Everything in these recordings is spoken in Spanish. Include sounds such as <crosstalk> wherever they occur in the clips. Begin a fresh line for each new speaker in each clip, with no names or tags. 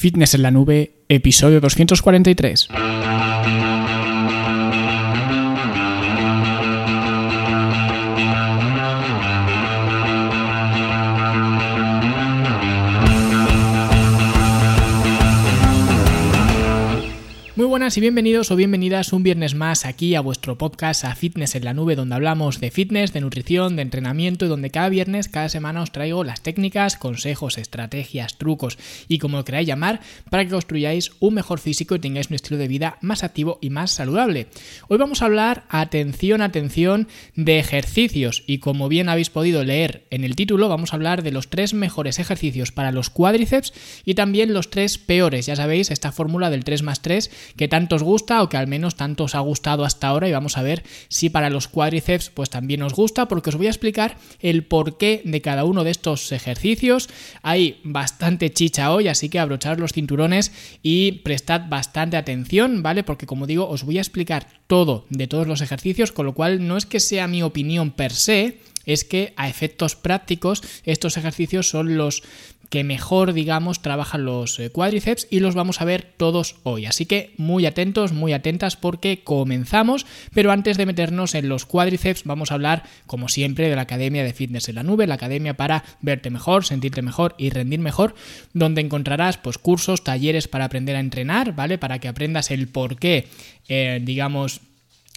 Fitness en la Nube, episodio 243. Y bienvenidos o bienvenidas un viernes más aquí a vuestro podcast a Fitness en la Nube, donde hablamos de fitness, de nutrición, de entrenamiento y donde cada viernes, cada semana os traigo las técnicas, consejos, estrategias, trucos y como lo queráis llamar para que construyáis un mejor físico y tengáis un estilo de vida más activo y más saludable. Hoy vamos a hablar, atención, atención, de ejercicios y como bien habéis podido leer en el título, vamos a hablar de los tres mejores ejercicios para los cuádriceps y también los tres peores. Ya sabéis, esta fórmula del 3 más 3 que tanto os gusta o que al menos tanto os ha gustado hasta ahora y vamos a ver si para los cuádriceps pues también os gusta porque os voy a explicar el porqué de cada uno de estos ejercicios. Hay bastante chicha hoy, así que abrochad los cinturones y prestad bastante atención, ¿vale? Porque como digo, os voy a explicar todo de todos los ejercicios, con lo cual no es que sea mi opinión per se, es que a efectos prácticos estos ejercicios son los que mejor, digamos, trabajan los eh, cuádriceps y los vamos a ver todos hoy. Así que muy atentos, muy atentas porque comenzamos, pero antes de meternos en los cuádriceps vamos a hablar, como siempre, de la Academia de Fitness en la Nube, la academia para verte mejor, sentirte mejor y rendir mejor, donde encontrarás pues cursos, talleres para aprender a entrenar, ¿vale? Para que aprendas el por qué, eh, digamos,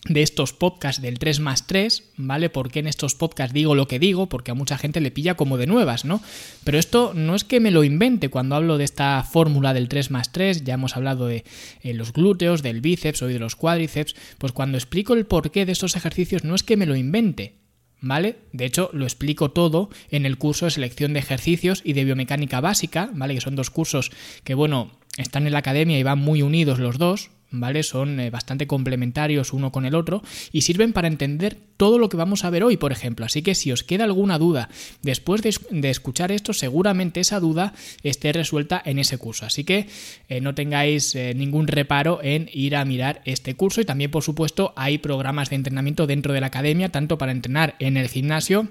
de estos podcasts del 3 más 3, ¿vale? Porque en estos podcasts digo lo que digo, porque a mucha gente le pilla como de nuevas, ¿no? Pero esto no es que me lo invente cuando hablo de esta fórmula del 3 más 3, ya hemos hablado de eh, los glúteos, del bíceps, hoy de los cuádriceps, pues cuando explico el porqué de estos ejercicios no es que me lo invente, ¿vale? De hecho, lo explico todo en el curso de selección de ejercicios y de biomecánica básica, ¿vale? Que son dos cursos que, bueno, están en la academia y van muy unidos los dos, ¿vale? Son eh, bastante complementarios uno con el otro y sirven para entender todo lo que vamos a ver hoy, por ejemplo. Así que si os queda alguna duda después de, escuchar esto, seguramente esa duda esté resuelta en ese curso. Así que eh, no tengáis eh, ningún reparo en ir a mirar este curso y también, por supuesto, hay programas de entrenamiento dentro de la academia, tanto para entrenar en el gimnasio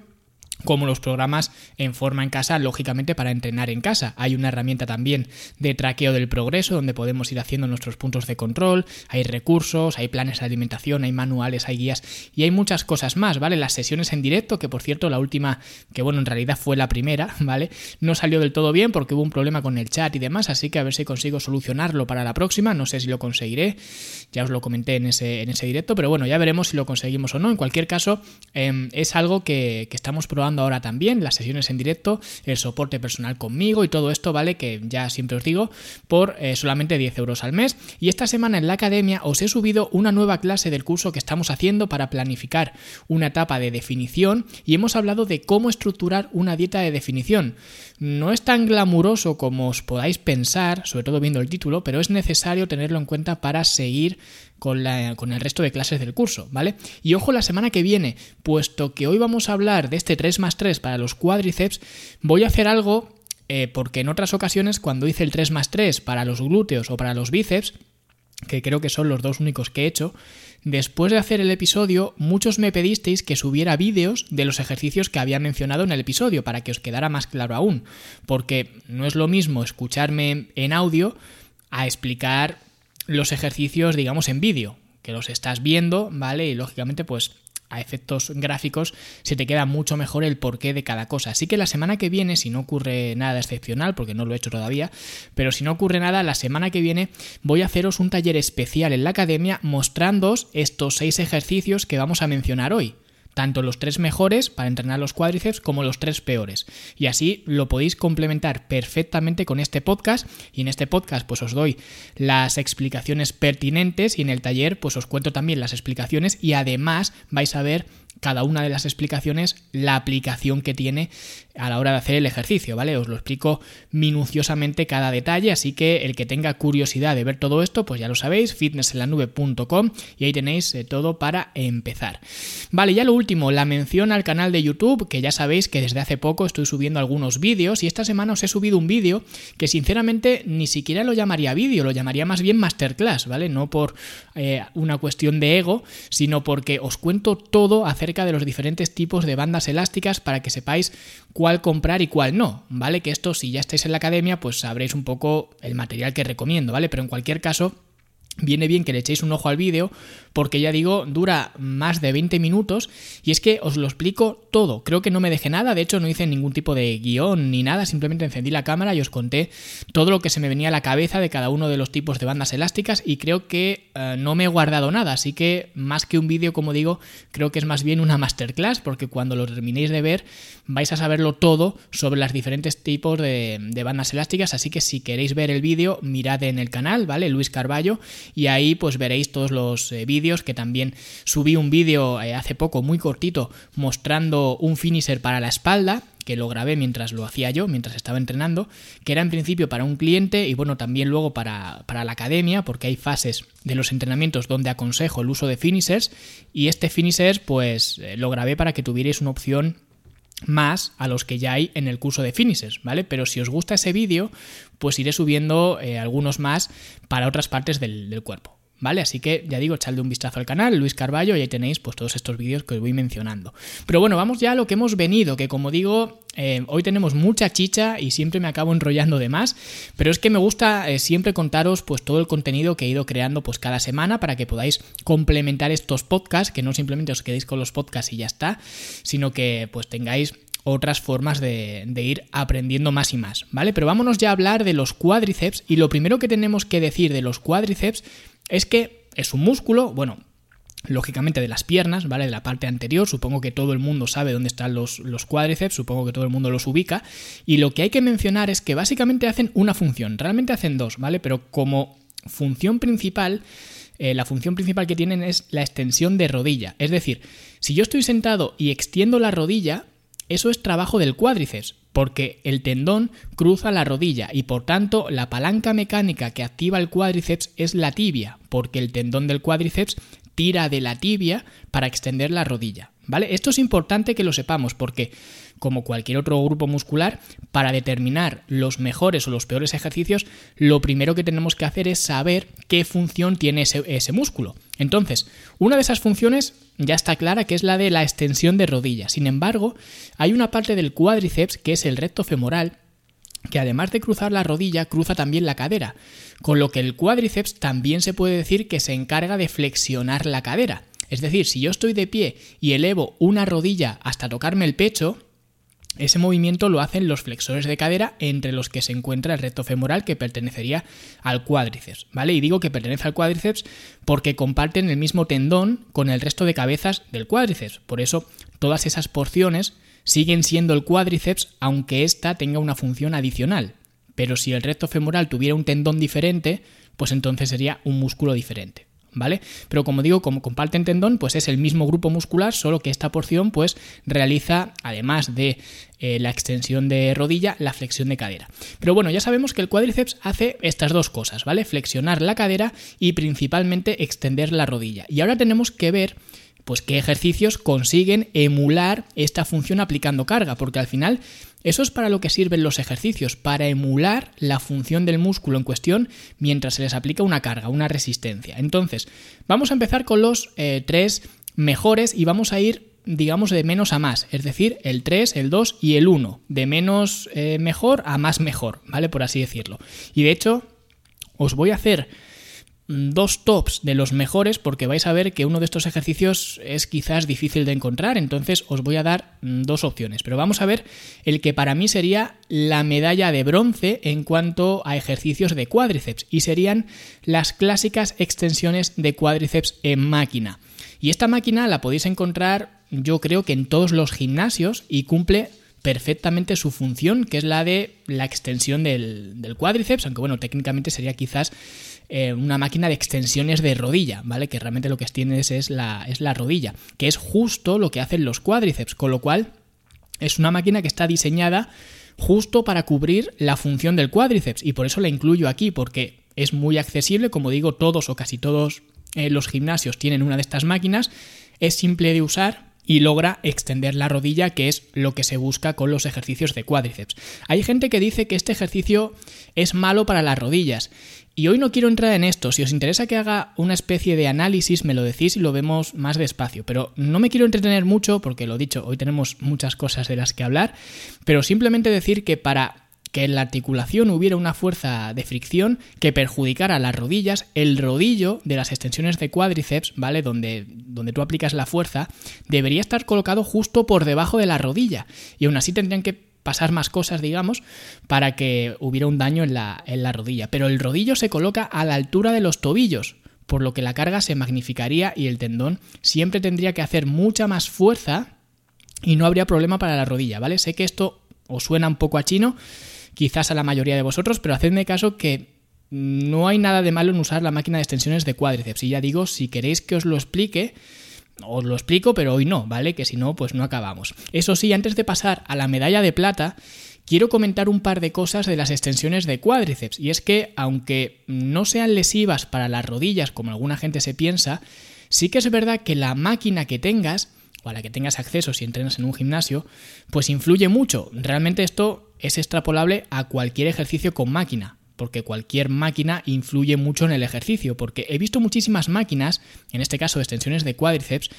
como los programas en forma en casa, lógicamente para entrenar en casa. Hay una herramienta también de traqueo del progreso donde podemos ir haciendo nuestros puntos de control, hay recursos, hay planes de alimentación, hay manuales, hay guías y hay muchas cosas más, ¿vale? Las sesiones en directo, que por cierto la última, que bueno, en realidad fue la primera, <laughs> ¿vale? No salió del todo bien porque hubo un problema con el chat y demás, así que a ver si consigo solucionarlo para la próxima, no sé si lo conseguiré, ya os lo comenté en ese, en ese directo, pero bueno, ya veremos si lo conseguimos o no. En cualquier caso, em, es algo que, que estamos probando ahora también, las sesiones en directo, el soporte personal conmigo y todo esto, ¿vale? Que ya siempre os digo, por eh, solamente 10 euros al mes. Y esta semana en la academia os he subido una nueva clase del curso que estamos haciendo para planificar una etapa de definición y hemos hablado de cómo estructurar una dieta de definición. No es tan glamuroso como os podáis pensar, sobre todo viendo el título, pero es necesario tenerlo en cuenta para seguir con, la, con, el resto de clases del curso, ¿vale? Y ojo la semana que viene, puesto que hoy vamos a hablar de este 3 más 3 para los cuádriceps, voy a hacer algo eh, porque en otras ocasiones cuando hice el 3 más 3 para los glúteos o para los bíceps, que creo que son los dos únicos que he hecho, después de hacer el episodio, muchos me pedisteis que subiera vídeos de los ejercicios que había mencionado en el episodio, para que os quedara más claro aún, porque no es lo mismo escucharme en audio a explicar los ejercicios, digamos, en vídeo, que los estás viendo, ¿vale? Y lógicamente, pues a efectos gráficos se te queda mucho mejor el porqué de cada cosa. Así que la semana que viene, si no ocurre nada excepcional, porque no lo he hecho todavía, pero si no ocurre nada, la semana que viene voy a haceros un taller especial en la academia mostrándoos estos seis ejercicios que vamos a mencionar hoy tanto los tres mejores para entrenar los cuádriceps como los tres peores. Y así lo podéis complementar perfectamente con este podcast y en este podcast pues os doy las explicaciones pertinentes y en el taller pues os cuento también las explicaciones y además vais a ver cada una de las explicaciones la aplicación que tiene a la hora de hacer el ejercicio, ¿vale? Os lo explico minuciosamente cada detalle, así que el que tenga curiosidad de ver todo esto, pues ya lo sabéis, fitnessenlanube.com y ahí tenéis eh, todo para empezar. Vale, ya lo último, la mención al canal de YouTube, que ya sabéis que desde hace poco estoy subiendo algunos vídeos y esta semana os he subido un vídeo que sinceramente ni siquiera lo llamaría vídeo, lo llamaría más bien masterclass, ¿vale? No por eh, una cuestión de ego, sino porque os cuento todo acerca de los diferentes tipos de bandas elásticas para que sepáis cuál comprar y cuál no, ¿vale? Que esto si ya estáis en la academia pues sabréis un poco el material que recomiendo, ¿vale? Pero en cualquier caso viene bien que le echéis un ojo al vídeo porque ya digo, dura más de 20 minutos y es que os lo explico todo. Creo que no me dejé nada, de hecho no hice ningún tipo de guion ni nada, simplemente encendí la cámara y os conté todo lo que se me venía a la cabeza de cada uno de los tipos de bandas elásticas y creo que eh, no me he guardado nada, así que más que un vídeo, como digo, creo que es más bien una masterclass porque cuando lo terminéis de ver vais a saberlo todo sobre los diferentes tipos de, bandas elásticas, así que si queréis ver el vídeo, mirad en el canal, ¿vale? Luis Carballo y ahí pues veréis todos los eh, vídeos que también subí un vídeo eh, hace poco muy cortito mostrando un finisher para la espalda que lo grabé mientras lo hacía yo, mientras estaba entrenando, que era en principio para un cliente y bueno, también luego para, para, la academia, porque hay fases de los entrenamientos donde aconsejo el uso de finishers y este finisher pues eh, lo grabé para que tuvierais una opción más a los que ya hay en el curso de finishers, ¿vale? Pero si os gusta ese vídeo, pues iré subiendo eh, algunos más para otras partes del, del cuerpo. ¿Vale? Así que ya digo, echadle un vistazo al canal, Luis Carballo, y ahí tenéis pues todos estos vídeos que os voy mencionando. Pero bueno, vamos ya a lo que hemos venido, que como digo, eh, hoy tenemos mucha chicha y siempre me acabo enrollando de más, pero es que me gusta eh, siempre contaros pues todo el contenido que he ido creando pues cada semana para que podáis complementar estos podcasts, que no simplemente os quedéis con los podcasts y ya está, sino que pues tengáis otras formas de, ir aprendiendo más y más, ¿vale? Pero vámonos ya a hablar de los cuádriceps y lo primero que tenemos que decir de los cuádriceps es que es un músculo, bueno, lógicamente de las piernas, ¿vale? De la parte anterior, supongo que todo el mundo sabe dónde están los, los, cuádriceps, supongo que todo el mundo los ubica, y lo que hay que mencionar es que básicamente hacen una función, realmente hacen dos, ¿vale? Pero como función principal, eh, la función principal que tienen es la extensión de rodilla, es decir, si yo estoy sentado y extiendo la rodilla, eso es trabajo del cuádriceps, porque el tendón cruza la rodilla y por tanto la palanca mecánica que activa el cuádriceps es la tibia, porque el tendón del cuádriceps tira de la tibia para extender la rodilla. ¿Vale? Esto es importante que lo sepamos porque, como cualquier otro grupo muscular, para determinar los mejores o los peores ejercicios, lo primero que tenemos que hacer es saber qué función tiene ese, ese músculo. Entonces, una de esas funciones ya está clara que es la de la extensión de rodilla. Sin embargo, hay una parte del cuádriceps que es el recto femoral que además de cruzar la rodilla, cruza también la cadera, con lo que el cuádriceps también se puede decir que se encarga de flexionar la cadera. Es decir, si yo estoy de pie y elevo una rodilla hasta tocarme el pecho, ese movimiento lo hacen los flexores de cadera entre los que se encuentra el recto femoral que pertenecería al cuádriceps, ¿vale? Y digo que pertenece al cuádriceps porque comparten el mismo tendón con el resto de cabezas del cuádriceps. Por eso todas esas porciones siguen siendo el cuádriceps aunque ésta tenga una función adicional. Pero si el recto femoral tuviera un tendón diferente, pues entonces sería un músculo diferente. ¿Vale? Pero como digo, como comparten tendón, pues es el mismo grupo muscular, solo que esta porción pues realiza, además de eh, la extensión de rodilla, la flexión de cadera. Pero bueno, ya sabemos que el cuádriceps hace estas dos cosas, ¿vale? Flexionar la cadera y principalmente extender la rodilla. Y ahora tenemos que ver pues qué ejercicios consiguen emular esta función aplicando carga, porque al final eso es para lo que sirven los ejercicios, para emular la función del músculo en cuestión mientras se les aplica una carga, una resistencia. Entonces, vamos a empezar con los eh, tres mejores y vamos a ir digamos de menos a más, es decir, el 3, el 2 y el 1, de menos eh, mejor a más mejor, ¿vale? Por así decirlo. Y de hecho, os voy a hacer dos tops de los mejores porque vais a ver que uno de estos ejercicios es quizás difícil de encontrar, entonces os voy a dar mm, dos opciones, pero vamos a ver el que para mí sería la medalla de bronce en cuanto a ejercicios de cuádriceps y serían las clásicas extensiones de cuádriceps en máquina. Y esta máquina la podéis encontrar yo creo que en todos los gimnasios y cumple perfectamente su función, que es la de la extensión del, del cuádriceps, aunque bueno, técnicamente sería quizás eh, una máquina de extensiones de rodilla, ¿vale? Que realmente lo que extiendes es la, es la rodilla, que es justo lo que hacen los cuádriceps, con lo cual es una máquina que está diseñada justo para cubrir la función del cuádriceps y por eso la incluyo aquí, porque es muy accesible, como digo, todos o casi todos eh, los gimnasios tienen una de estas máquinas, es simple de usar y logra extender la rodilla, que es lo que se busca con los ejercicios de cuádriceps. Hay gente que dice que este ejercicio es malo para las rodillas. Y hoy no quiero entrar en esto, si os interesa que haga una especie de análisis me lo decís y lo vemos más despacio, pero no me quiero entretener mucho porque lo dicho, hoy tenemos muchas cosas de las que hablar, pero simplemente decir que para que en la articulación hubiera una fuerza de fricción que perjudicara las rodillas, el rodillo de las extensiones de cuádriceps, ¿vale? Donde, donde tú aplicas la fuerza, debería estar colocado justo por debajo de la rodilla. Y aún así tendrían que pasar más cosas, digamos, para que hubiera un daño en la, en la rodilla. Pero el rodillo se coloca a la altura de los tobillos, por lo que la carga se magnificaría y el tendón siempre tendría que hacer mucha más fuerza y no habría problema para la rodilla, ¿vale? Sé que esto os suena un poco a chino, quizás a la mayoría de vosotros, pero hacedme caso que no hay nada de malo en usar la máquina de extensiones de cuádriceps. Y ya digo, si queréis que os lo explique, os lo explico, pero hoy no, ¿vale? Que si no, pues no acabamos. Eso sí, antes de pasar a la medalla de plata, quiero comentar un par de cosas de las extensiones de cuádriceps. Y es que, aunque no sean lesivas para las rodillas, como alguna gente se piensa, sí que es verdad que la máquina que tengas, o a la que tengas acceso si entrenas en un gimnasio, pues influye mucho. Realmente esto es extrapolable a cualquier ejercicio con máquina, porque cualquier máquina influye mucho en el ejercicio, porque he visto muchísimas máquinas, en este caso extensiones de cuádriceps,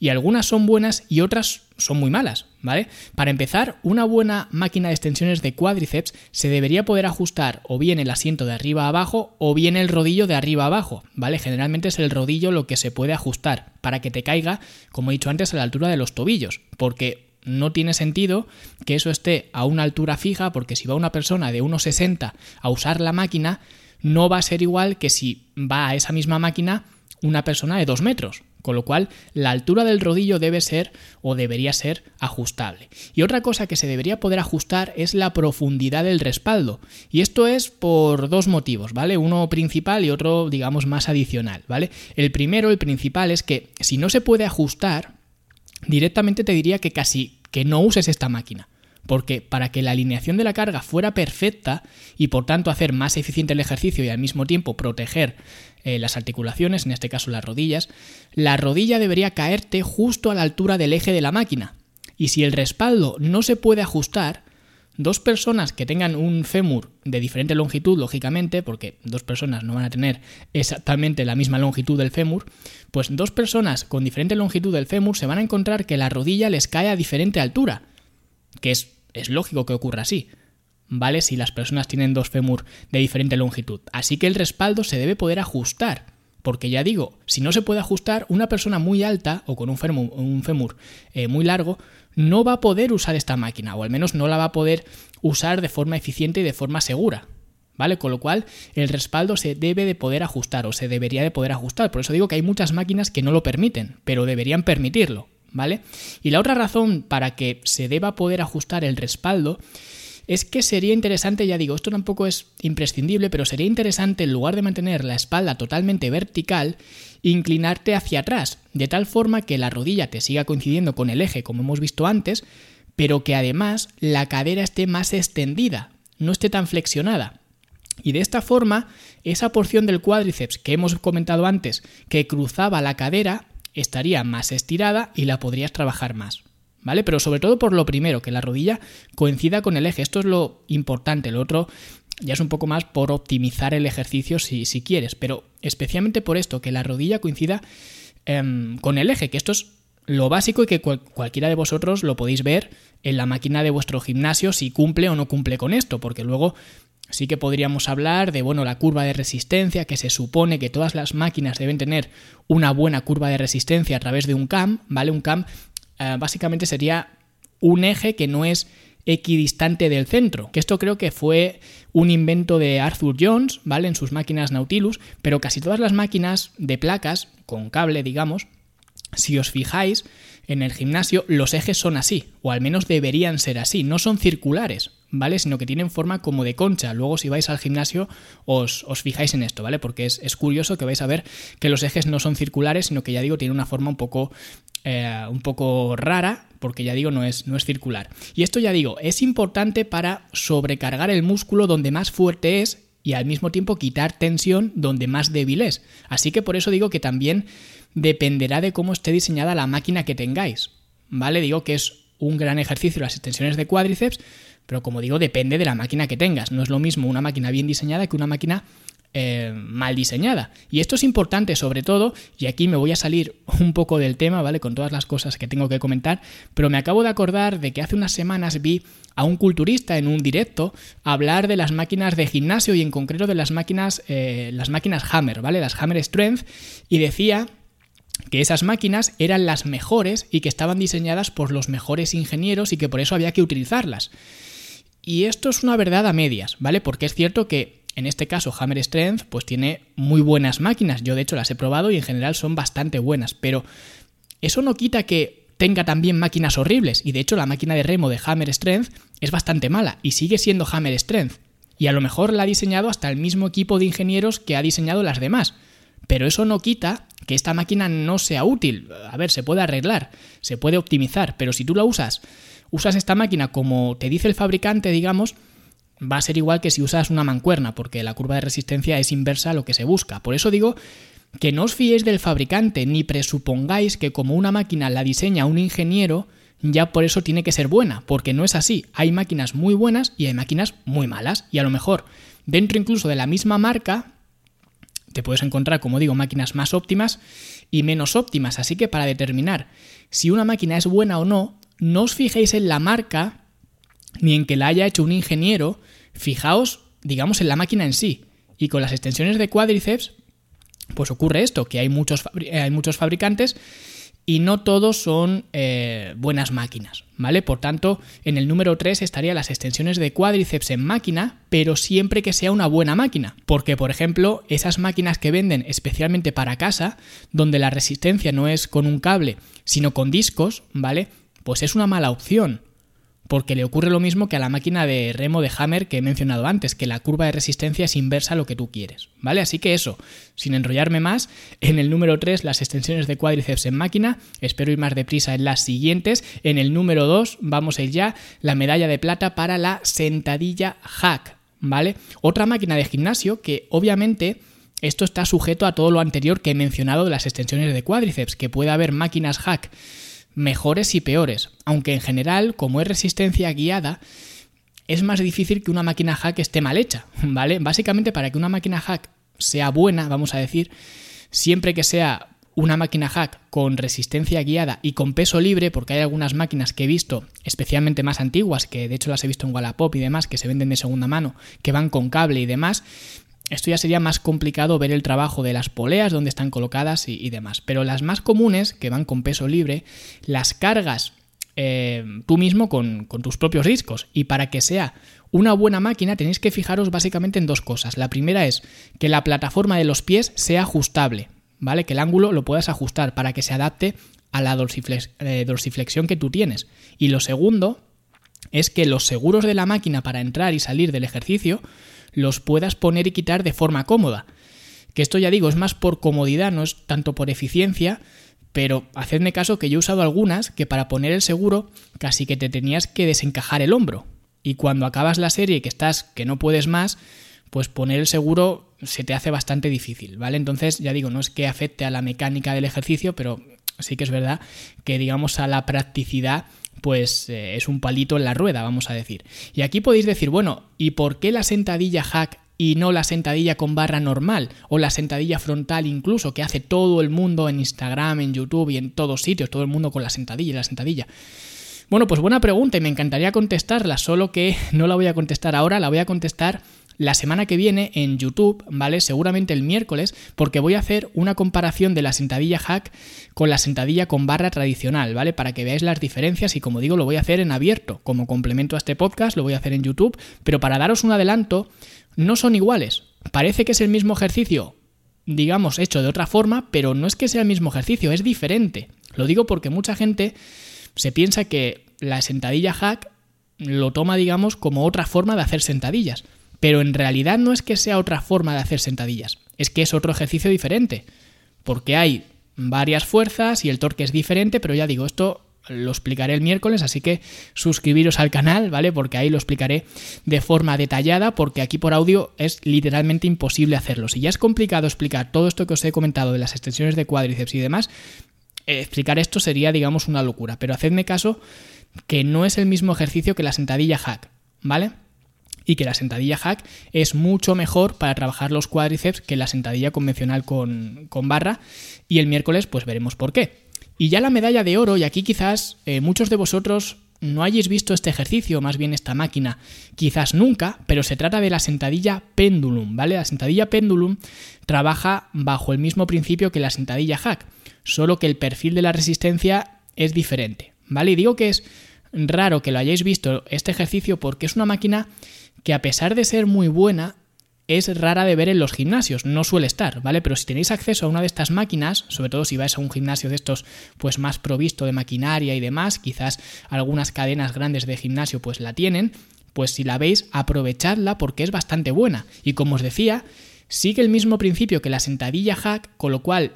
y algunas son buenas y otras son muy malas, ¿vale? Para empezar, una buena máquina de extensiones de cuádriceps se debería poder ajustar o bien el asiento de arriba a abajo o bien el rodillo de arriba abajo, ¿vale? Generalmente es el rodillo lo que se puede ajustar para que te caiga, como he dicho antes, a la altura de los tobillos, porque no tiene sentido que eso esté a una altura fija, porque si va una persona de 1,60 a usar la máquina, no va a ser igual que si va a esa misma máquina una persona de 2 metros. Con lo cual, la altura del rodillo debe ser o debería ser ajustable. Y otra cosa que se debería poder ajustar es la profundidad del respaldo. Y esto es por dos motivos, ¿vale? Uno principal y otro, digamos, más adicional, ¿vale? El primero, el principal, es que si no se puede ajustar, directamente te diría que casi que no uses esta máquina. Porque para que la alineación de la carga fuera perfecta y por tanto hacer más eficiente el ejercicio y al mismo tiempo proteger eh, las articulaciones, en este caso las rodillas, la rodilla debería caerte justo a la altura del eje de la máquina. Y si el respaldo no se puede ajustar, dos personas que tengan un fémur de diferente longitud, lógicamente, porque dos personas no van a tener exactamente la misma longitud del fémur, pues dos personas con diferente longitud del fémur se van a encontrar que la rodilla les cae a diferente altura, que es, es lógico que ocurra así. ¿Vale? Si las personas tienen dos fémur de diferente longitud. Así que el respaldo se debe poder ajustar. Porque ya digo, si no se puede ajustar, una persona muy alta o con un fémur, un fémur eh, muy largo no va a poder usar esta máquina, o al menos no la va a poder usar de forma eficiente y de forma segura. ¿Vale? Con lo cual, el respaldo se debe de poder ajustar o se debería de poder ajustar. Por eso digo que hay muchas máquinas que no lo permiten, pero deberían permitirlo. ¿Vale? Y la otra razón para que se deba poder ajustar el respaldo es que sería interesante, ya digo, esto tampoco es imprescindible, pero sería interesante en lugar de mantener la espalda totalmente vertical, inclinarte hacia atrás, de tal forma que la rodilla te siga coincidiendo con el eje, como hemos visto antes, pero que además la cadera esté más extendida, no esté tan flexionada. Y de esta forma, esa porción del cuádriceps que hemos comentado antes, que cruzaba la cadera, estaría más estirada y la podrías trabajar más. ¿vale? Pero sobre todo por lo primero, que la rodilla coincida con el eje. Esto es lo importante. Lo otro ya es un poco más por optimizar el ejercicio si, si quieres, pero especialmente por esto, que la rodilla coincida em, con el eje, que esto es lo básico y que cualquiera de vosotros lo podéis ver en la máquina de vuestro gimnasio si cumple o no cumple con esto, porque luego sí que podríamos hablar de, bueno, la curva de resistencia, que se supone que todas las máquinas deben tener una buena curva de resistencia a través de un CAM, ¿vale? Un CAM eh, básicamente sería un eje que no es equidistante del centro, que esto creo que fue un invento de Arthur Jones, ¿vale? En sus máquinas Nautilus, pero casi todas las máquinas de placas, con cable, digamos, si os fijáis, en el gimnasio los ejes son así, o al menos deberían ser así, no son circulares, ¿vale? Sino que tienen forma como de concha. Luego si vais al gimnasio os, fijáis en esto, ¿vale? Porque es, es, curioso que vais a ver que los ejes no son circulares, sino que ya digo, tienen una forma un poco eh, un poco rara, porque ya digo, no es, no es circular. Y esto ya digo, es importante para sobrecargar el músculo donde más fuerte es y al mismo tiempo quitar tensión donde más débil es. Así que por eso digo que también dependerá de cómo esté diseñada la máquina que tengáis. ¿Vale? Digo que es un gran ejercicio las extensiones de cuádriceps, pero como digo, depende de la máquina que tengas. No es lo mismo una máquina bien diseñada que una máquina eh, mal diseñada. Y esto es importante sobre todo, y aquí me voy a salir <laughs> un poco del tema, ¿vale? Con todas las cosas que tengo que comentar, pero me acabo de acordar de que hace unas semanas vi a un culturista en un directo hablar de las máquinas de gimnasio y en concreto de las máquinas, eh, las máquinas Hammer, ¿vale? Las Hammer Strength, y decía que esas máquinas eran las mejores y que estaban diseñadas por los mejores ingenieros y que por eso había que utilizarlas. Y esto es una verdad a medias, ¿vale? Porque es cierto que en este caso Hammer Strength pues tiene muy buenas máquinas, yo de hecho las he probado y en general son bastante buenas, pero eso no quita que tenga también máquinas horribles. Y de hecho la máquina de remo de Hammer Strength es bastante mala y sigue siendo Hammer Strength. Y a lo mejor la ha diseñado hasta el mismo equipo de ingenieros que ha diseñado las demás, pero eso no quita que esta máquina no sea útil. A ver, se puede arreglar, se puede optimizar, pero si tú la usas, usas esta máquina como te dice el fabricante, digamos, va a ser igual que si usas una mancuerna, porque la curva de resistencia es inversa a lo que se busca. Por eso digo que no os fiéis del fabricante ni presupongáis que como una máquina la diseña un ingeniero, ya por eso tiene que ser buena, porque no es así. Hay máquinas muy buenas y hay máquinas muy malas, y a lo mejor dentro incluso de la misma marca te puedes encontrar, como digo, máquinas más óptimas y menos óptimas. Así que para determinar si una máquina es buena o no, no os fijéis en la marca ni en que la haya hecho un ingeniero, fijaos, digamos, en la máquina en sí. Y con las extensiones de cuádriceps, pues ocurre esto, que hay muchos, hay muchos fabricantes y no todos son eh, buenas máquinas, ¿vale? Por tanto, en el número 3 estarían las extensiones de cuádriceps en máquina, pero siempre que sea una buena máquina. Porque, por ejemplo, esas máquinas que venden especialmente para casa, donde la resistencia no es con un cable, sino con discos, ¿vale? Pues es una mala opción porque le ocurre lo mismo que a la máquina de remo de Hammer que he mencionado antes, que la curva de resistencia es inversa a lo que tú quieres, ¿vale? Así que eso, sin enrollarme más, en el número 3 las extensiones de cuádriceps en máquina, espero ir más deprisa en las siguientes, en el número 2 vamos a ir ya la medalla de plata para la sentadilla hack, ¿vale? Otra máquina de gimnasio que obviamente... Esto está sujeto a todo lo anterior que he mencionado de las extensiones de cuádriceps, que puede haber máquinas hack mejores y peores, aunque en general, como es resistencia guiada, es más difícil que una máquina hack esté mal hecha, <laughs> ¿vale? Básicamente para que una máquina hack sea buena, vamos a decir, siempre que sea una máquina hack con resistencia guiada y con peso libre, porque hay algunas máquinas que he visto, especialmente más antiguas, que de hecho las he visto en Wallapop y demás, que se venden de segunda mano, que van con cable y demás, esto ya sería más complicado ver el trabajo de las poleas, donde están colocadas y, demás. Pero las más comunes, que van con peso libre, las cargas eh, tú mismo con, con, tus propios discos. Y para que sea una buena máquina tenéis que fijaros básicamente en dos cosas. La primera es que la plataforma de los pies sea ajustable, ¿vale? Que el ángulo lo puedas ajustar para que se adapte a la eh, dorsiflexión que tú tienes. Y lo segundo es que los seguros de la máquina para entrar y salir del ejercicio los puedas poner y quitar de forma cómoda. Que esto ya digo, es más por comodidad, no es tanto por eficiencia, pero hacedme caso que yo he usado algunas que para poner el seguro casi que te tenías que desencajar el hombro. Y cuando acabas la serie y que estás que no puedes más, pues poner el seguro se te hace bastante difícil, ¿vale? Entonces, ya digo, no es que afecte a la mecánica del ejercicio, pero sí que es verdad que digamos a la practicidad pues eh, es un palito en la rueda, vamos a decir. Y aquí podéis decir, bueno, ¿y por qué la sentadilla hack y no la sentadilla con barra normal o la sentadilla frontal incluso que hace todo el mundo en Instagram, en YouTube y en todos sitios, todo el mundo con la sentadilla y la sentadilla? Bueno, pues buena pregunta y me encantaría contestarla, solo que <laughs> no la voy a contestar ahora, la voy a contestar la semana que viene en YouTube, ¿vale? Seguramente el miércoles, porque voy a hacer una comparación de la sentadilla hack con la sentadilla con barra tradicional, ¿vale? Para que veáis las diferencias y como digo, lo voy a hacer en abierto, como complemento a este podcast, lo voy a hacer en YouTube, pero para daros un adelanto, no son iguales. Parece que es el mismo ejercicio, digamos, hecho de otra forma, pero no es que sea el mismo ejercicio, es diferente. Lo digo porque mucha gente se piensa que la sentadilla hack lo toma, digamos, como otra forma de hacer sentadillas. Pero en realidad no es que sea otra forma de hacer sentadillas, es que es otro ejercicio diferente. Porque hay varias fuerzas y el torque es diferente, pero ya digo, esto lo explicaré el miércoles, así que suscribiros al canal, ¿vale? Porque ahí lo explicaré de forma detallada, porque aquí por audio es literalmente imposible hacerlo. Si ya es complicado explicar todo esto que os he comentado de las extensiones de cuádriceps y demás, eh, explicar esto sería, digamos, una locura. Pero hacedme caso que no es el mismo ejercicio que la sentadilla hack, ¿vale? Y que la sentadilla hack es mucho mejor para trabajar los cuádriceps que la sentadilla convencional con, barra y el miércoles pues veremos por qué. Y ya la medalla de oro, y aquí quizás eh, muchos de vosotros no hayáis visto este ejercicio, más bien esta máquina, quizás nunca, pero se trata de la sentadilla pendulum, ¿vale? La sentadilla pendulum trabaja bajo el mismo principio que la sentadilla hack, solo que el perfil de la resistencia es diferente, ¿vale? Y digo que es raro que lo hayáis visto este ejercicio porque es una máquina que a pesar de ser muy buena, es rara de ver en los gimnasios, no suele estar, ¿vale? Pero si tenéis acceso a una de estas máquinas, sobre todo si vais a un gimnasio de estos pues más provisto de maquinaria y demás, quizás algunas cadenas grandes de gimnasio pues la tienen, pues si la veis, aprovechadla porque es bastante buena. Y como os decía, sigue el mismo principio que la sentadilla hack, con lo cual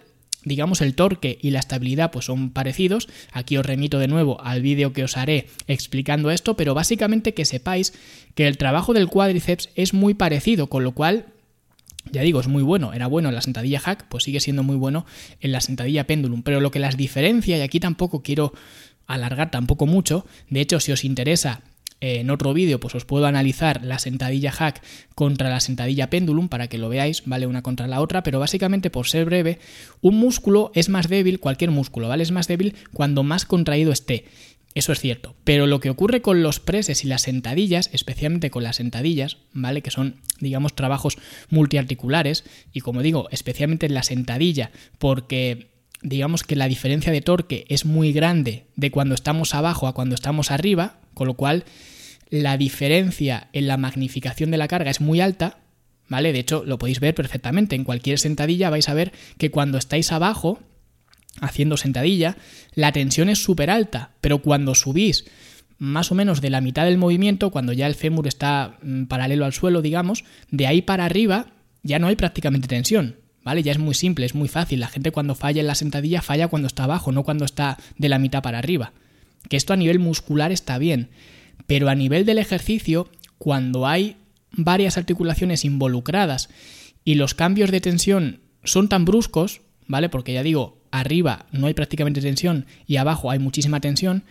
digamos el torque y la estabilidad pues son parecidos. Aquí os remito de nuevo al vídeo que os haré explicando esto, pero básicamente que sepáis que el trabajo del cuádriceps es muy parecido, con lo cual ya digo, es muy bueno, era bueno en la sentadilla hack, pues sigue siendo muy bueno en la sentadilla pendulum, pero lo que las diferencia, y aquí tampoco quiero alargar tampoco mucho, de hecho si os interesa en otro vídeo pues os puedo analizar la sentadilla hack contra la sentadilla pendulum para que lo veáis, ¿vale? Una contra la otra, pero básicamente por ser breve, un músculo es más débil, cualquier músculo, ¿vale? Es más débil cuando más contraído esté. Eso es cierto, pero lo que ocurre con los preses y las sentadillas, especialmente con las sentadillas, ¿vale? Que son, digamos, trabajos multiarticulares y como digo, especialmente en la sentadilla, porque digamos que la diferencia de torque es muy grande de cuando estamos abajo a cuando estamos arriba, con lo cual la diferencia en la magnificación de la carga es muy alta, ¿vale? De hecho, lo podéis ver perfectamente. En cualquier sentadilla vais a ver que cuando estáis abajo, haciendo sentadilla, la tensión es súper alta, pero cuando subís más o menos de la mitad del movimiento, cuando ya el fémur está mm, paralelo al suelo, digamos, de ahí para arriba ya no hay prácticamente tensión. ¿Vale? Ya es muy simple, es muy fácil. La gente cuando falla en la sentadilla falla cuando está abajo, no cuando está de la mitad para arriba. Que esto a nivel muscular está bien, pero a nivel del ejercicio, cuando hay varias articulaciones involucradas y los cambios de tensión son tan bruscos, ¿vale? Porque ya digo, arriba no hay prácticamente tensión y abajo hay muchísima tensión,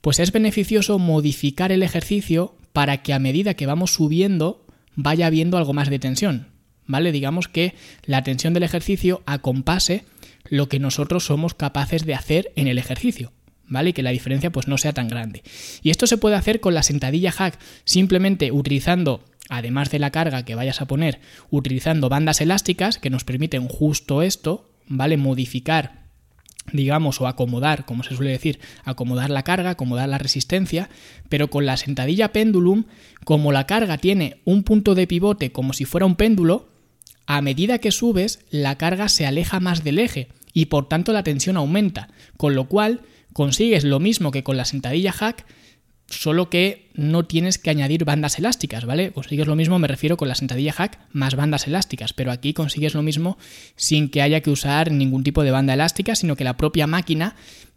pues es beneficioso modificar el ejercicio para que a medida que vamos subiendo vaya habiendo algo más de tensión, ¿vale? Digamos que la tensión del ejercicio acompase lo que nosotros somos capaces de hacer en el ejercicio. ¿vale? Y que la diferencia pues no sea tan grande. Y esto se puede hacer con la sentadilla hack, simplemente utilizando además de la carga que vayas a poner, utilizando bandas elásticas que nos permiten justo esto, ¿vale? Modificar digamos, o acomodar, como se suele decir, acomodar la carga, acomodar la resistencia, pero con la sentadilla pendulum, como la carga tiene un punto de pivote como si fuera un péndulo, a medida que subes, la carga se aleja más del eje y por tanto la tensión aumenta, con lo cual consigues lo mismo que con la sentadilla hack, solo que no tienes que añadir bandas elásticas, ¿vale? Consigues lo mismo, me refiero con la sentadilla hack más bandas elásticas, pero aquí consigues lo mismo sin que haya que usar ningún tipo de banda elástica, sino que la propia máquina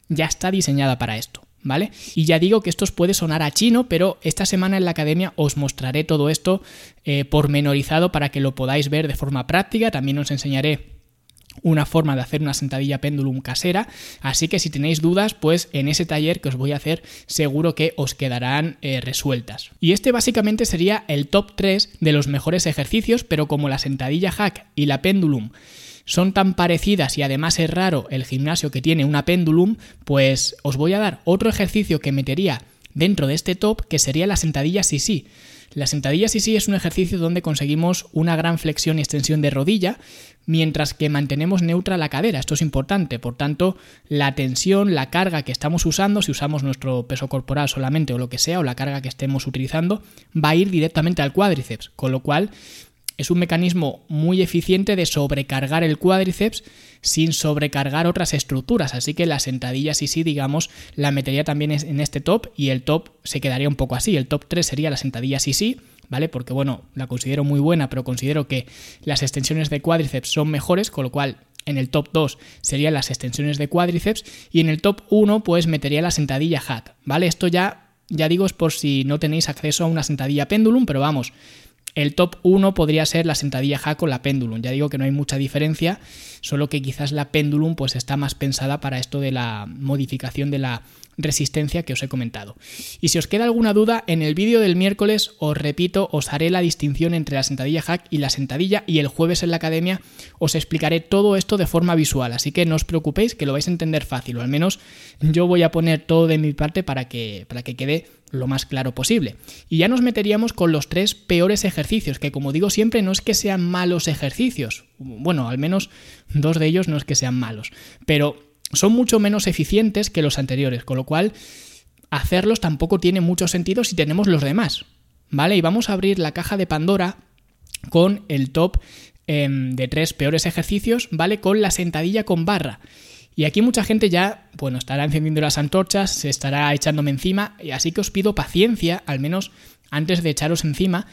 ya está diseñada para esto. ¿Vale? Y ya digo que esto os puede sonar a chino, pero esta semana en la academia os mostraré todo esto eh, pormenorizado para que lo podáis ver de forma práctica. También os enseñaré una forma de hacer una sentadilla péndulum casera, así que si tenéis dudas, pues en ese taller que os voy a hacer seguro que os quedarán eh, resueltas. Y este básicamente sería el top 3 de los mejores ejercicios, pero como la sentadilla hack y la pendulum son tan parecidas y además es raro el gimnasio que tiene una pendulum, pues os voy a dar otro ejercicio que metería dentro de este top que sería la sentadilla sí sí. La sentadilla sí sí es un ejercicio donde conseguimos una gran flexión y extensión de rodilla, mientras que mantenemos neutra la cadera. Esto es importante, por tanto, la tensión, la carga que estamos usando, si usamos nuestro peso corporal solamente o lo que sea, o la carga que estemos utilizando, va a ir directamente al cuádriceps, con lo cual es un mecanismo muy eficiente de sobrecargar el cuádriceps sin sobrecargar otras estructuras. Así que la sentadilla sí sí, digamos, la metería también en este top y el top se quedaría un poco así. El top 3 sería la sentadilla sí sí, ¿vale? Porque bueno, la considero muy buena, pero considero que las extensiones de cuádriceps son mejores, con lo cual en el top 2 serían las extensiones de cuádriceps y en el top 1 pues metería la sentadilla hat, ¿vale? Esto ya ya digo es por si no tenéis acceso a una sentadilla pendulum, pero vamos, el top 1 podría ser la sentadilla hack o la pendulum. Ya digo que no hay mucha diferencia, solo que quizás la pendulum pues está más pensada para esto de la modificación de la resistencia que os he comentado. Y si os queda alguna duda, en el vídeo del miércoles os repito, os haré la distinción entre la sentadilla hack y la sentadilla y el jueves en la academia os explicaré todo esto de forma visual, así que no os preocupéis que lo vais a entender fácil, o al menos yo voy a poner todo de mi parte para que, para que quede lo más claro posible. Y ya nos meteríamos con los tres peores ejercicios, que como digo siempre no es que sean malos ejercicios, bueno, al menos dos de ellos no es que sean malos, pero son mucho menos eficientes que los anteriores, con lo cual hacerlos tampoco tiene mucho sentido si tenemos los demás. ¿Vale? Y vamos a abrir la caja de Pandora con el top em, de tres peores ejercicios, ¿vale? Con la sentadilla con barra. Y aquí mucha gente ya, bueno, estará encendiendo las antorchas, se estará echándome encima, así que os pido paciencia, al menos antes de echaros encima,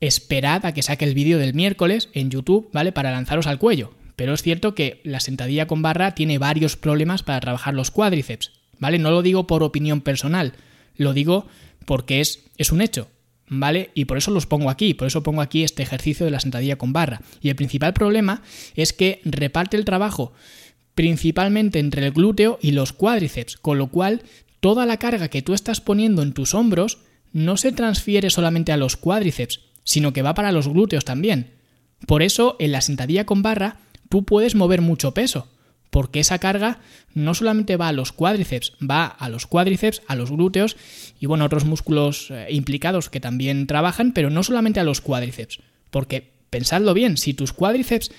esperad a que saque el vídeo del miércoles en YouTube, ¿vale? Para lanzaros al cuello. Pero es cierto que la sentadilla con barra tiene varios problemas para trabajar los cuádriceps, ¿vale? No lo digo por opinión personal, lo digo porque es, es un hecho, ¿vale? Y por eso los pongo aquí, por eso pongo aquí este ejercicio de la sentadilla con barra. Y el principal problema es que reparte el trabajo principalmente entre el glúteo y los cuádriceps, con lo cual toda la carga que tú estás poniendo en tus hombros no se transfiere solamente a los cuádriceps, sino que va para los glúteos también. Por eso, en la sentadilla con barra tú puedes mover mucho peso, porque esa carga no solamente va a los cuádriceps, va a los cuádriceps, a los glúteos y bueno, otros músculos eh, implicados que también trabajan, pero no solamente a los cuádriceps, porque pensadlo bien, si tus cuádriceps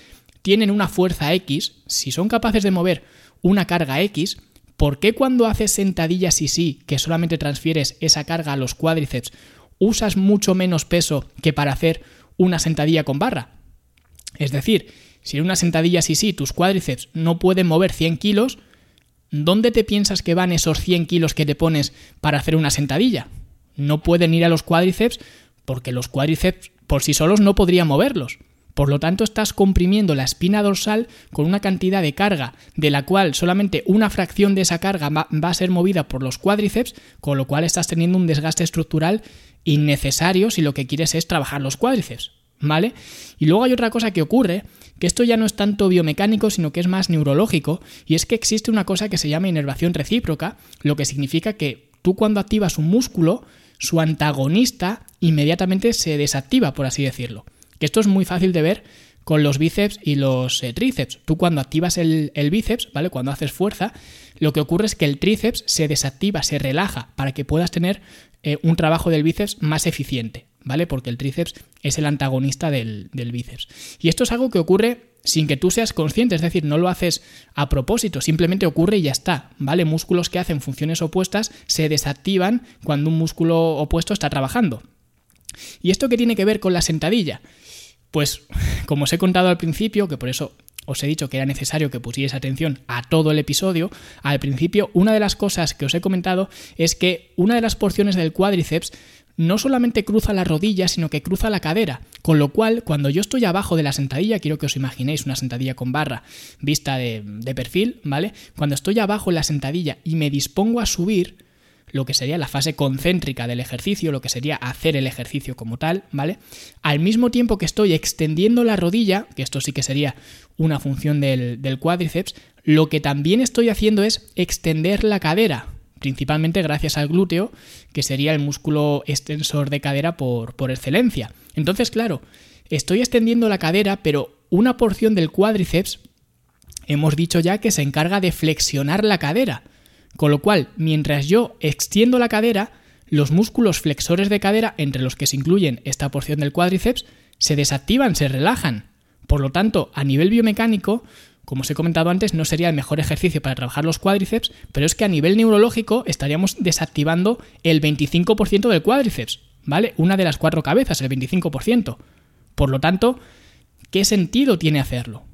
tienen una fuerza X, si son capaces de mover una carga X, ¿por qué cuando haces sentadillas y sí, que solamente transfieres esa carga a los cuádriceps, usas mucho menos peso que para hacer una sentadilla con barra? Es decir, si en una sentadilla sí sí tus cuádriceps no pueden mover 100 kilos, ¿dónde te piensas que van esos 100 kilos que te pones para hacer una sentadilla? No pueden ir a los cuádriceps porque los cuádriceps por sí solos no podrían moverlos. Por lo tanto, estás comprimiendo la espina dorsal con una cantidad de carga, de la cual solamente una fracción de esa carga va, a ser movida por los cuádriceps, con lo cual estás teniendo un desgaste estructural innecesario si lo que quieres es trabajar los cuádriceps. ¿Vale? Y luego hay otra cosa que ocurre, que esto ya no es tanto biomecánico, sino que es más neurológico, y es que existe una cosa que se llama inervación recíproca, lo que significa que tú cuando activas un músculo, su antagonista inmediatamente se desactiva, por así decirlo. Que esto es muy fácil de ver con los bíceps y los eh, tríceps. Tú cuando activas el, bíceps, ¿vale? Cuando haces fuerza, lo que ocurre es que el tríceps se desactiva, se relaja, para que puedas tener eh, un trabajo del bíceps más eficiente. ¿vale? Porque el tríceps es el antagonista del, bíceps. Y esto es algo que ocurre sin que tú seas consciente, es decir, no lo haces a propósito, simplemente ocurre y ya está, ¿vale? Músculos que hacen funciones opuestas se desactivan cuando un músculo opuesto está trabajando. ¿Y esto qué tiene que ver con la sentadilla? Pues, <laughs> como os he contado al principio, que por eso os he dicho que era necesario que pusierais atención a todo el episodio, al principio una de las cosas que os he comentado es que una de las porciones del cuádriceps no solamente cruza la rodilla, sino que cruza la cadera. Con lo cual, cuando yo estoy abajo de la sentadilla, quiero que os imaginéis una sentadilla con barra vista de, perfil, ¿vale? Cuando estoy abajo en la sentadilla y me dispongo a subir, lo que sería la fase concéntrica del ejercicio, lo que sería hacer el ejercicio como tal, ¿vale? Al mismo tiempo que estoy extendiendo la rodilla, que esto sí que sería una función del, del cuádriceps, lo que también estoy haciendo es extender la cadera, principalmente gracias al glúteo, que sería el músculo extensor de cadera por, por excelencia. Entonces, claro, estoy extendiendo la cadera, pero una porción del cuádriceps hemos dicho ya que se encarga de flexionar la cadera. Con lo cual, mientras yo extiendo la cadera, los músculos flexores de cadera, entre los que se incluyen esta porción del cuádriceps, se desactivan, se relajan. Por lo tanto, a nivel biomecánico, como os he comentado antes, no sería el mejor ejercicio para trabajar los cuádriceps, pero es que a nivel neurológico estaríamos desactivando el 25% del cuádriceps, ¿vale? Una de las cuatro cabezas, el 25%. Por lo tanto, ¿qué sentido tiene hacerlo?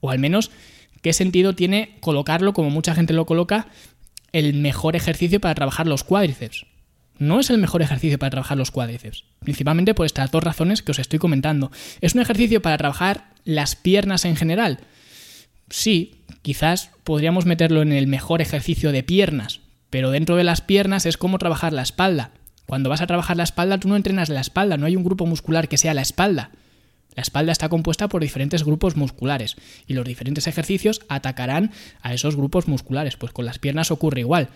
O al menos, ¿qué sentido tiene colocarlo, como mucha gente lo coloca, el mejor ejercicio para trabajar los cuádriceps? No es el mejor ejercicio para trabajar los cuádriceps, principalmente por estas dos razones que os estoy comentando. Es un ejercicio para trabajar las piernas en general, sí, quizás podríamos meterlo en el mejor ejercicio de piernas, pero dentro de las piernas es como trabajar la espalda. Cuando vas a trabajar la espalda, tú no entrenas la espalda, no hay un grupo muscular que sea la espalda. La espalda está compuesta por diferentes grupos musculares y los diferentes ejercicios atacarán a esos grupos musculares. Pues con las piernas ocurre igual.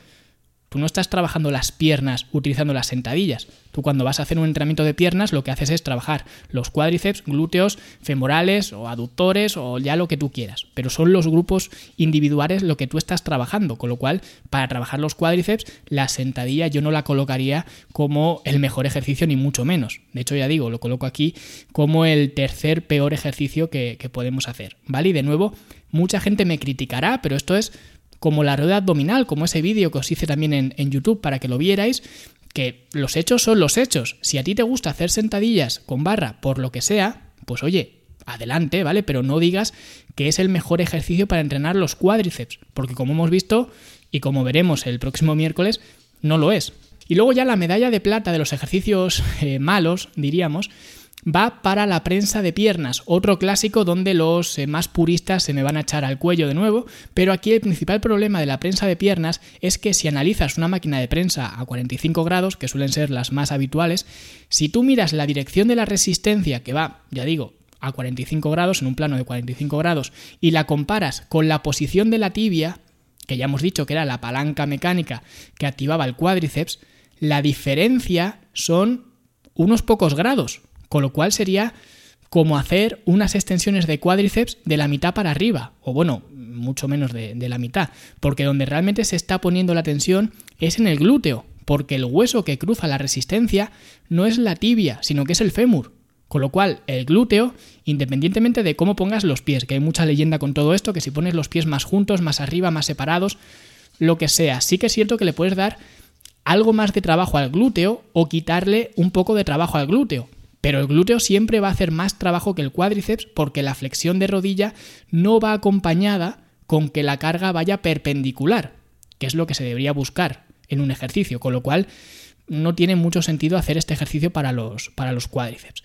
Tú no estás trabajando las piernas utilizando las sentadillas. Tú cuando vas a hacer un entrenamiento de piernas lo que haces es trabajar los cuádriceps, glúteos, femorales o aductores o ya lo que tú quieras. Pero son los grupos individuales lo que tú estás trabajando. Con lo cual, para trabajar los cuádriceps, la sentadilla yo no la colocaría como el mejor ejercicio ni mucho menos. De hecho, ya digo, lo coloco aquí como el tercer peor ejercicio que, podemos hacer. ¿Vale? Y de nuevo, mucha gente me criticará, pero esto es como la rueda abdominal, como ese vídeo que os hice también en, YouTube para que lo vierais, que los hechos son los hechos. Si a ti te gusta hacer sentadillas con barra por lo que sea, pues oye, adelante, ¿vale? Pero no digas que es el mejor ejercicio para entrenar los cuádriceps, porque como hemos visto y como veremos el próximo miércoles, no lo es. Y luego ya la medalla de plata de los ejercicios <laughs> eh, malos, diríamos, va para la prensa de piernas, otro clásico donde los eh, más puristas se me van a echar al cuello de nuevo, pero aquí el principal problema de la prensa de piernas es que si analizas una máquina de prensa a 45 grados, que suelen ser las más habituales, si tú miras la dirección de la resistencia que va, ya digo, a 45 grados, en un plano de 45 grados, y la comparas con la posición de la tibia, que ya hemos dicho que era la palanca mecánica que activaba el cuádriceps, la diferencia son unos pocos grados. Con lo cual sería como hacer unas extensiones de cuádriceps de la mitad para arriba, o bueno, mucho menos de, la mitad, porque donde realmente se está poniendo la tensión es en el glúteo, porque el hueso que cruza la resistencia no es la tibia, sino que es el fémur. Con lo cual, el glúteo, independientemente de cómo pongas los pies, que hay mucha leyenda con todo esto, que si pones los pies más juntos, más arriba, más separados, lo que sea, sí que es cierto que le puedes dar algo más de trabajo al glúteo o quitarle un poco de trabajo al glúteo. Pero el glúteo siempre va a hacer más trabajo que el cuádriceps porque la flexión de rodilla no va acompañada con que la carga vaya perpendicular, que es lo que se debería buscar en un ejercicio, con lo cual no tiene mucho sentido hacer este ejercicio para los, para los cuádriceps.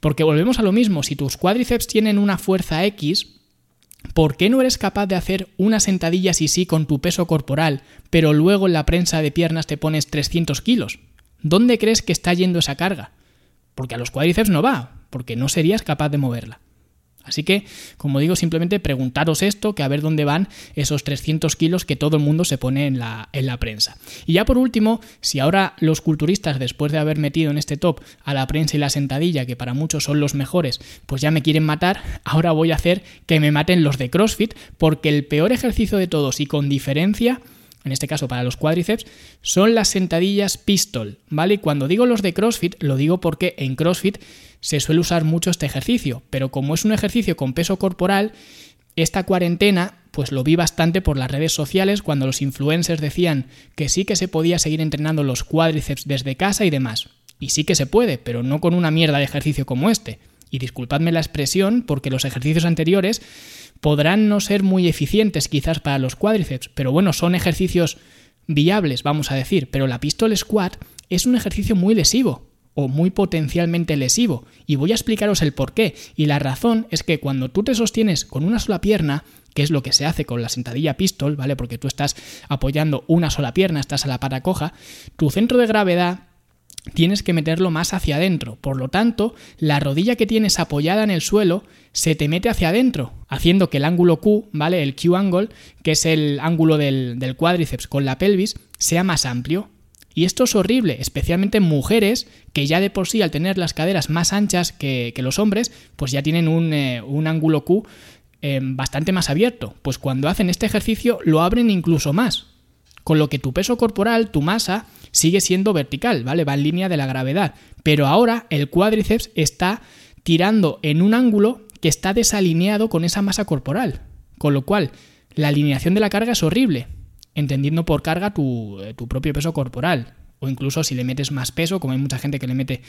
Porque volvemos a lo mismo, si tus cuádriceps tienen una fuerza X, ¿por qué no eres capaz de hacer una sentadilla sí sí con tu peso corporal, pero luego en la prensa de piernas te pones 300 kilos? ¿Dónde crees que está yendo esa carga? Porque a los cuádriceps no va, porque no serías capaz de moverla. Así que, como digo, simplemente preguntaros esto, que a ver dónde van esos 300 kilos que todo el mundo se pone en la, en la prensa. Y ya por último, si ahora los culturistas, después de haber metido en este top a la prensa y la sentadilla, que para muchos son los mejores, pues ya me quieren matar, ahora voy a hacer que me maten los de CrossFit, porque el peor ejercicio de todos y con diferencia en este caso para los cuádriceps, son las sentadillas pistol, ¿vale? cuando digo los de CrossFit, lo digo porque en CrossFit se suele usar mucho este ejercicio, pero como es un ejercicio con peso corporal, esta cuarentena pues lo vi bastante por las redes sociales cuando los influencers decían que sí que se podía seguir entrenando los cuádriceps desde casa y demás. Y sí que se puede, pero no con una mierda de ejercicio como este. Y disculpadme la expresión porque los ejercicios anteriores podrán no ser muy eficientes quizás para los cuádriceps, pero bueno, son ejercicios viables, vamos a decir, pero la pistol squat es un ejercicio muy lesivo o muy potencialmente lesivo y voy a explicaros el por qué y la razón es que cuando tú te sostienes con una sola pierna que es lo que se hace con la sentadilla pistol, ¿vale? Porque tú estás apoyando una sola pierna, estás a la pata coja, tu centro de gravedad tienes que meterlo más hacia adentro. Por lo tanto, la rodilla que tienes apoyada en el suelo se te mete hacia adentro, haciendo que el ángulo Q, ¿vale? El Q-angle, que es el ángulo del, cuádriceps con la pelvis, sea más amplio. Y esto es horrible, especialmente en mujeres que ya de por sí al tener las caderas más anchas que, los hombres, pues ya tienen un, eh, ángulo Q eh, bastante más abierto. Pues cuando hacen este ejercicio lo abren incluso más. Con lo que tu peso corporal, tu masa, sigue siendo vertical, ¿vale? Va en línea de la gravedad. Pero ahora el cuádriceps está tirando en un ángulo que está desalineado con esa masa corporal. Con lo cual, la alineación de la carga es horrible, entendiendo por carga tu, eh, propio peso corporal. O incluso si le metes más peso, como hay mucha gente que le mete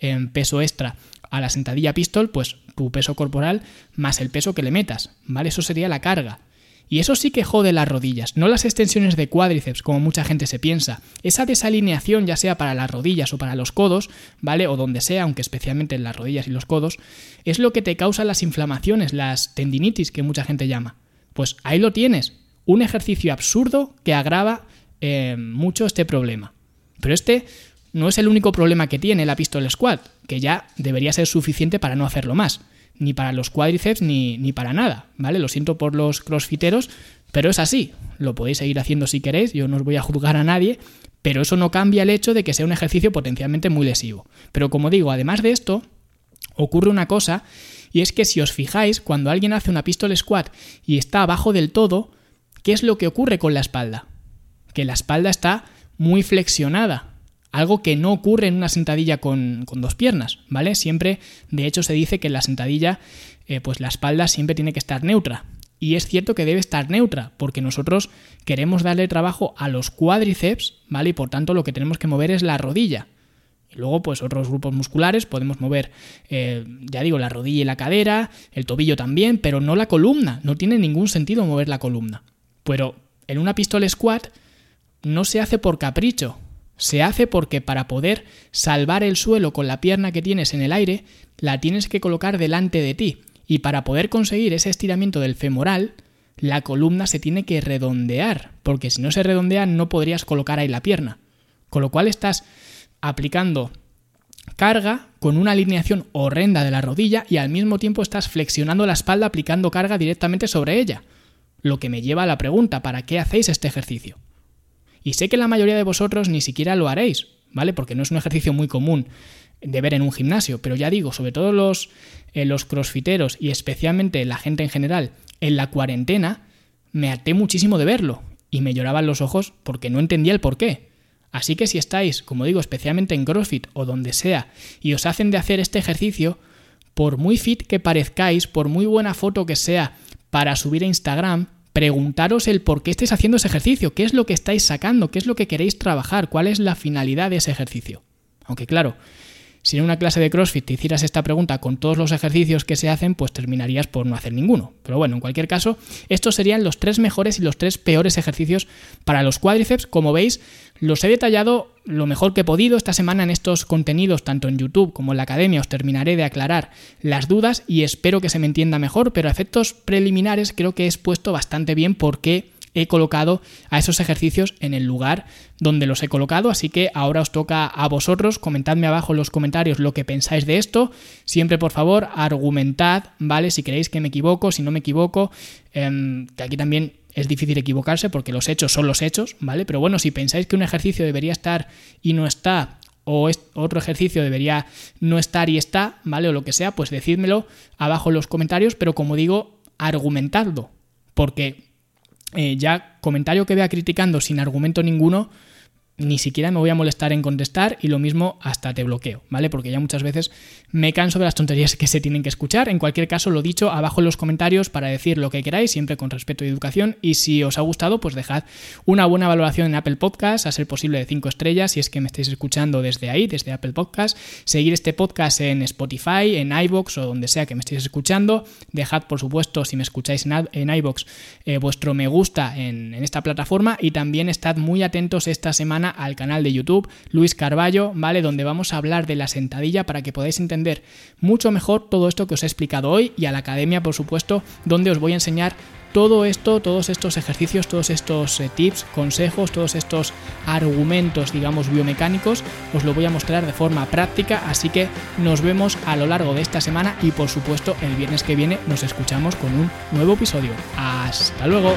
en peso extra a la sentadilla pistol, pues tu peso corporal más el peso que le metas, ¿vale? Eso sería la carga. Y eso sí que jode las rodillas, no las extensiones de cuádriceps, como mucha gente se piensa. Esa desalineación, ya sea para las rodillas o para los codos, ¿vale? O donde sea, aunque especialmente en las rodillas y los codos, es lo que te causa las inflamaciones, las tendinitis que mucha gente llama. Pues ahí lo tienes, un ejercicio absurdo que agrava eh, mucho este problema. Pero este no es el único problema que tiene la pistol squat, que ya debería ser suficiente para no hacerlo más, ni para los cuádriceps ni, ni para nada, ¿vale? Lo siento por los crossfiteros, pero es así. Lo podéis seguir haciendo si queréis, yo no os voy a juzgar a nadie, pero eso no cambia el hecho de que sea un ejercicio potencialmente muy lesivo. Pero como digo, además de esto, ocurre una cosa, y es que si os fijáis, cuando alguien hace una pistol squat y está abajo del todo, ¿qué es lo que ocurre con la espalda? Que la espalda está muy flexionada, algo que no ocurre en una sentadilla con, dos piernas, ¿vale? Siempre, de hecho, se dice que en la sentadilla, eh, pues la espalda siempre tiene que estar neutra. Y es cierto que debe estar neutra, porque nosotros queremos darle trabajo a los cuádriceps, ¿vale? Y por tanto lo que tenemos que mover es la rodilla. Y luego, pues otros grupos musculares podemos mover, eh, ya digo, la rodilla y la cadera, el tobillo también, pero no la columna. No tiene ningún sentido mover la columna. Pero en una pistola squat no se hace por capricho. Se hace porque para poder salvar el suelo con la pierna que tienes en el aire, la tienes que colocar delante de ti. Y para poder conseguir ese estiramiento del femoral, la columna se tiene que redondear, porque si no se redondea no podrías colocar ahí la pierna. Con lo cual estás aplicando carga con una alineación horrenda de la rodilla y al mismo tiempo estás flexionando la espalda aplicando carga directamente sobre ella. Lo que me lleva a la pregunta, ¿para qué hacéis este ejercicio? Y sé que la mayoría de vosotros ni siquiera lo haréis, ¿vale? Porque no es un ejercicio muy común de ver en un gimnasio, pero ya digo, sobre todo los, eh, los crossfiteros y especialmente la gente en general, en la cuarentena, me até muchísimo de verlo y me lloraban los ojos porque no entendía el por qué. Así que si estáis, como digo, especialmente en CrossFit o donde sea, y os hacen de hacer este ejercicio, por muy fit que parezcáis, por muy buena foto que sea para subir a Instagram, preguntaros el por qué estáis haciendo ese ejercicio, qué es lo que estáis sacando, qué es lo que queréis trabajar, cuál es la finalidad de ese ejercicio. Aunque claro, si en una clase de CrossFit te hicieras esta pregunta con todos los ejercicios que se hacen, pues terminarías por no hacer ninguno. Pero bueno, en cualquier caso, estos serían los tres mejores y los tres peores ejercicios para los cuádriceps. Como veis, los he detallado lo mejor que he podido esta semana en estos contenidos, tanto en YouTube como en la academia. Os terminaré de aclarar las dudas y espero que se me entienda mejor, pero a efectos preliminares creo que he expuesto bastante bien por qué he colocado a esos ejercicios en el lugar donde los he colocado. Así que ahora os toca a vosotros. Comentadme abajo en los comentarios lo que pensáis de esto. Siempre, por favor, argumentad, ¿vale? Si creéis que me equivoco, si no me equivoco. Em, que aquí también es difícil equivocarse porque los hechos son los hechos, ¿vale? Pero bueno, si pensáis que un ejercicio debería estar y no está, o otro ejercicio debería no estar y está, ¿vale? O lo que sea, pues decídmelo abajo en los comentarios, pero como digo, argumentadlo, porque eh, ya comentario que vea criticando sin argumento ninguno, ni siquiera me voy a molestar en contestar y lo mismo hasta te bloqueo, ¿vale? Porque ya muchas veces me canso de las tonterías que se tienen que escuchar. En cualquier caso, lo dicho, abajo en los comentarios para decir lo que queráis, siempre con respeto y educación. Y si os ha gustado, pues dejad una buena valoración en Apple Podcast, a ser posible de 5 estrellas, si es que me estáis escuchando desde ahí, desde Apple Podcast. Seguir este podcast en Spotify, en iBox o donde sea que me estéis escuchando. Dejad, por supuesto, si me escucháis en iBox, eh, vuestro me gusta en esta plataforma y también estad muy atentos esta semana al canal de YouTube Luis Carballo, ¿vale? Donde vamos a hablar de la sentadilla para que podáis entender mucho mejor todo esto que os he explicado hoy y a la academia, por supuesto, donde os voy a enseñar todo esto, todos estos ejercicios, todos estos eh, tips, consejos, todos estos argumentos, digamos, biomecánicos, os lo voy a mostrar de forma práctica, así que nos vemos a lo largo de esta semana y por supuesto el viernes que viene nos escuchamos con un nuevo episodio. Hasta luego.